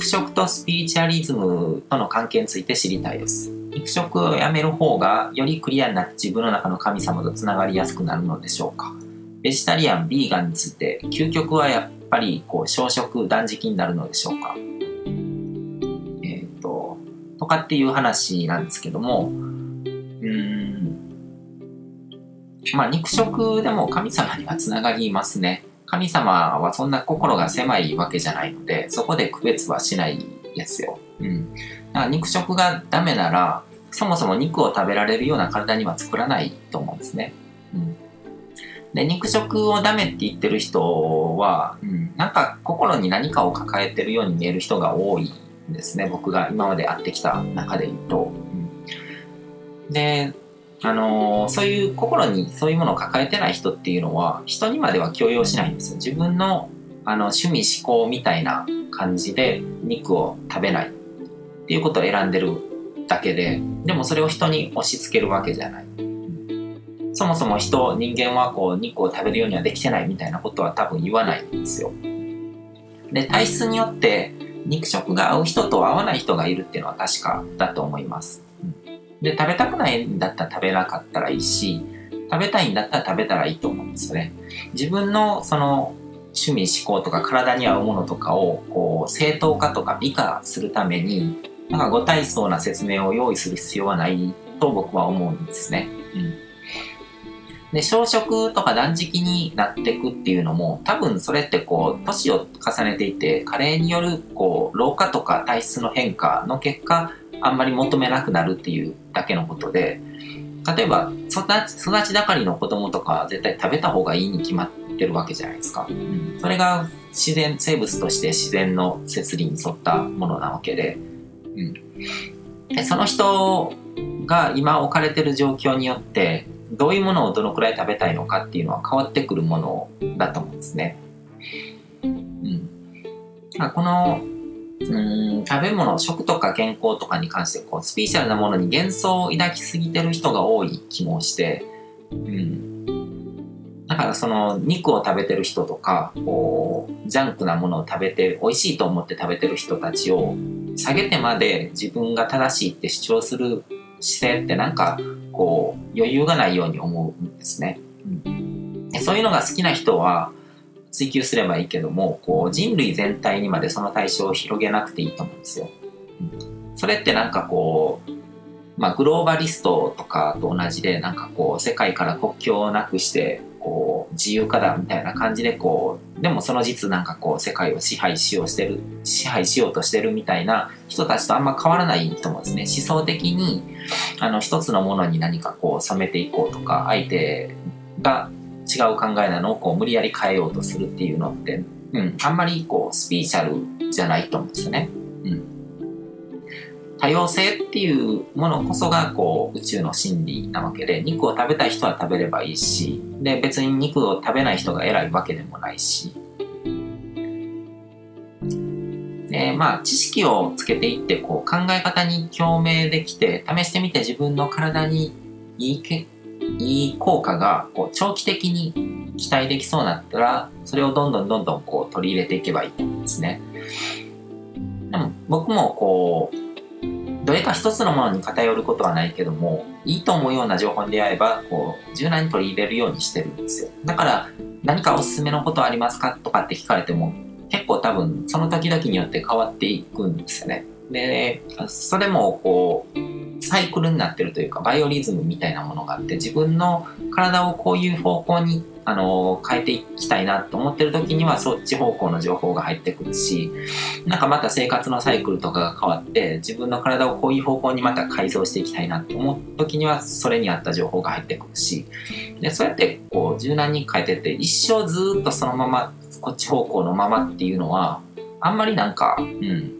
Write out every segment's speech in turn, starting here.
肉食とスピリチュアリズムとの関係について知りたいです。肉食をやめる方がよりクリアになって自分の中の神様とつながりやすくなるのでしょうかベジタリアン、ビーガンについて究極はやっぱりこう小食断食になるのでしょうかえっ、ー、と、とかっていう話なんですけども、うん、まあ肉食でも神様にはつながりますね。神様はそんな心が狭いわけじゃないので、そこで区別はしないですよ。うん。だから肉食がダメなら、そもそも肉を食べられるような体には作らないと思うんですね。うん。で、肉食をダメって言ってる人は、うん、なんか心に何かを抱えてるように見える人が多いんですね。僕が今まで会ってきた中で言うと。うん、で、あのー、そういう心にそういうものを抱えてない人っていうのは、人にまでは強要しないんですよ。自分のあの趣味思考みたいな感じで肉を食べないっていうことを選んでるだけで、でもそれを人に押し付けるわけじゃない。そもそも人、人間はこう肉を食べるようにはできてないみたいなことは多分言わないんですよ。で、体質によって肉食が合う人と合わない人がいるっていうのは確かだと思います。で、食べたくないんだったら食べなかったらいいし、食べたいんだったら食べたらいいと思うんですよね。自分のその趣味思考とか体に合うものとかをこう正当化とか美化するためになんかご体操な説明を用意する必要はないと僕は思うんですね。うんで、小食とか断食になっていくっていうのも、多分それってこう、年を重ねていて、加齢によるこう、老化とか体質の変化の結果、あんまり求めなくなるっていうだけのことで、例えば育ち、育ち盛りの子供とか絶対食べた方がいいに決まってるわけじゃないですか。うん、それが自然、生物として自然の摂理に沿ったものなわけで、うん、でその人が今置かれてる状況によって、どういうものをどのくらい食べたいのかっていうのは変わってくるものだと思うんですね。うん。この、うん食べ物、食とか健康とかに関してこうスピーシャルなものに幻想を抱きすぎてる人が多い気もして、うん。だからその肉を食べてる人とか、こう、ジャンクなものを食べて、美味しいと思って食べてる人たちを下げてまで自分が正しいって主張する姿勢ってなんかこう余裕がないように思うんですね。うん、そういうのが好きな人は追求すればいいけどもこう人類全体にまでその対象を広げなくていいと思うんですよ。うん、それってなんかこうまあ、グローバリストとかと同じでなんかこう世界から国境をなくしてこう自由化だみたいな感じでこうでもその実なんかこう世界を支配しようしてる支配しようとしてるみたいな人たちとあんま変わらないと思うんですね思想的にあの一つのものに何かこう染めていこうとか相手が違う考えなのをこう無理やり変えようとするっていうのって、うん、あんまりこうスピーチャルじゃないと思うんですよね。うん多様性っていうものこそがこう宇宙の真理なわけで肉を食べたい人は食べればいいしで別に肉を食べない人が偉いわけでもないしでまあ知識をつけていってこう考え方に共鳴できて試してみて自分の体にいいけいい効果がこう長期的に期待できそうになったらそれをどんどんどんどんこう取り入れていけばいいと思うんですね。でも僕もこうどれか一つのものに偏ることはないけども、いいと思うような情報に出会えば、こう、柔軟に取り入れるようにしてるんですよ。だから、何かおすすめのことありますかとかって聞かれても、結構多分、その時々によって変わっていくんですよね。で、それも、こう、サイクルになってるというか、バイオリズムみたいなものがあって、自分の体をこういう方向にあの変えていきたいなと思ってる時にはそっち方向の情報が入ってくるしなんかまた生活のサイクルとかが変わって自分の体をこういう方向にまた改造していきたいなと思う時にはそれに合った情報が入ってくるしでそうやってこう柔軟に変えてって一生ずっとそのままこっち方向のままっていうのはあんまりなんか、うん、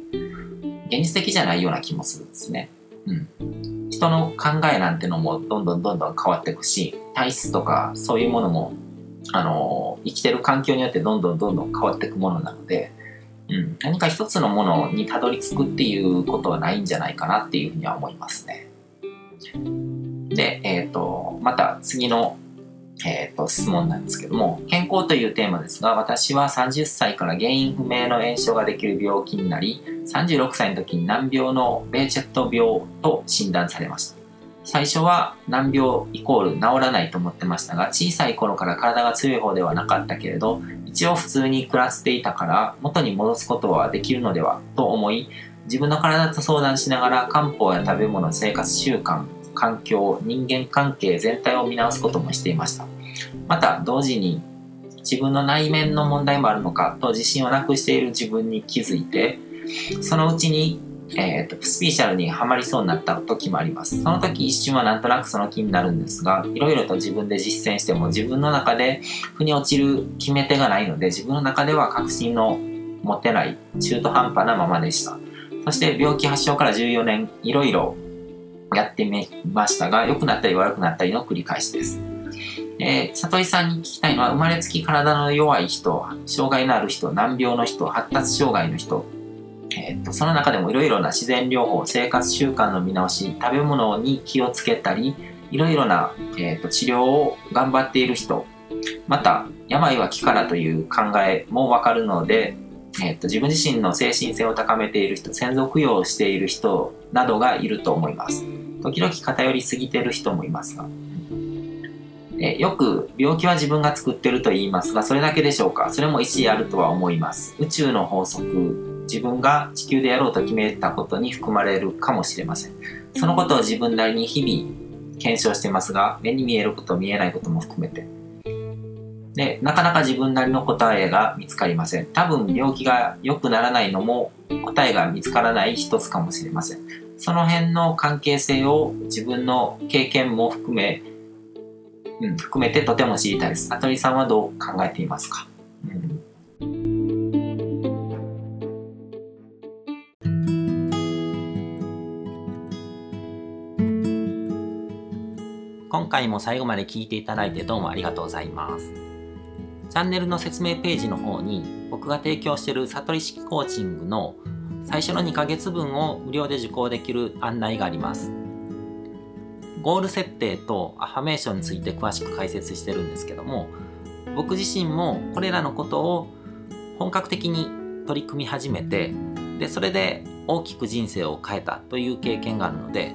現実的じゃないような気もするんですね。うん人の考えなんてのもどんどんどんどん変わっていくし体質とかそういうものもあの生きてる環境によってどんどんどんどん変わっていくものなので、うん、何か一つのものにたどり着くっていうことはないんじゃないかなっていうふうには思いますね。で、えっ、ー、と、また次のえーと、質問なんですけども健康というテーマですが私は30歳から原因不明の炎症ができる病気になり36歳の時に難病のベーチェット病と診断されました。最初は難病イコール治らないと思ってましたが小さい頃から体が強い方ではなかったけれど一応普通に暮らしていたから元に戻すことはできるのではと思い自分の体と相談しながら漢方や食べ物生活習慣環境人間関係全体を見直すこともしていました。また同時に自分の内面の問題もあるのかと自信をなくしている自分に気づいてそのうちに、えーと、スピーシャルにはまりそうになった時もあります。その時一瞬はなんとなくその気になるんですがいろいろと自分で実践しても自分の中で腑に落ちる決め手がないので自分の中では確信の持てない中途半端なままでした。そして病気発症から14年いろいろやってみましたが良くなったり悪くなったりの繰り返しです。えー、里井さんに聞きたいのは生まれつき体の弱い人障害のある人難病の人発達障害の人、えーと、その中でもいろいろな自然療法生活習慣の見直し食べ物に気をつけたりいろいろな、えーと、治療を頑張っている人。また病は気からという考えもわかるので、えーと、自分自身の精神性を高めている人専属供養をしている人などがいると思います。時々偏りすぎてる人もいますがえよく病気は自分が作ってると言いますが、それだけでしょうか？それも一理あるとは思います。宇宙の法則、自分が地球でやろうと決めたことに含まれるかもしれません。そのことを自分なりに日々検証してますが、目に見えること、見えないことも含めて。で、なかなか自分なりの答えが見つかりません。多分病気が良くならないのも答えが見つからない一つかもしれません。その辺の関係性を自分の経験も含めうん、含めてとても知りたいです。さとりさんはどう考えていますか、うん、今回も最後まで聞いていただいてどうもありがとうございます。チャンネルの説明ページの方に僕が提供している悟り式コーチングの最初の2ヶ月分を無料で受講できる案内があります。ゴール設定とアファメーションについて詳しく解説してるんですけども僕自身もこれらのことを本格的に取り組み始めてでそれで大きく人生を変えたという経験があるので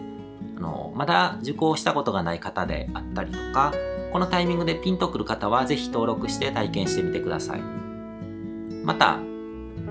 あのまだ受講したことがない方であったりとかこのタイミングでピンとくる方は是非登録して体験してみてくださいまた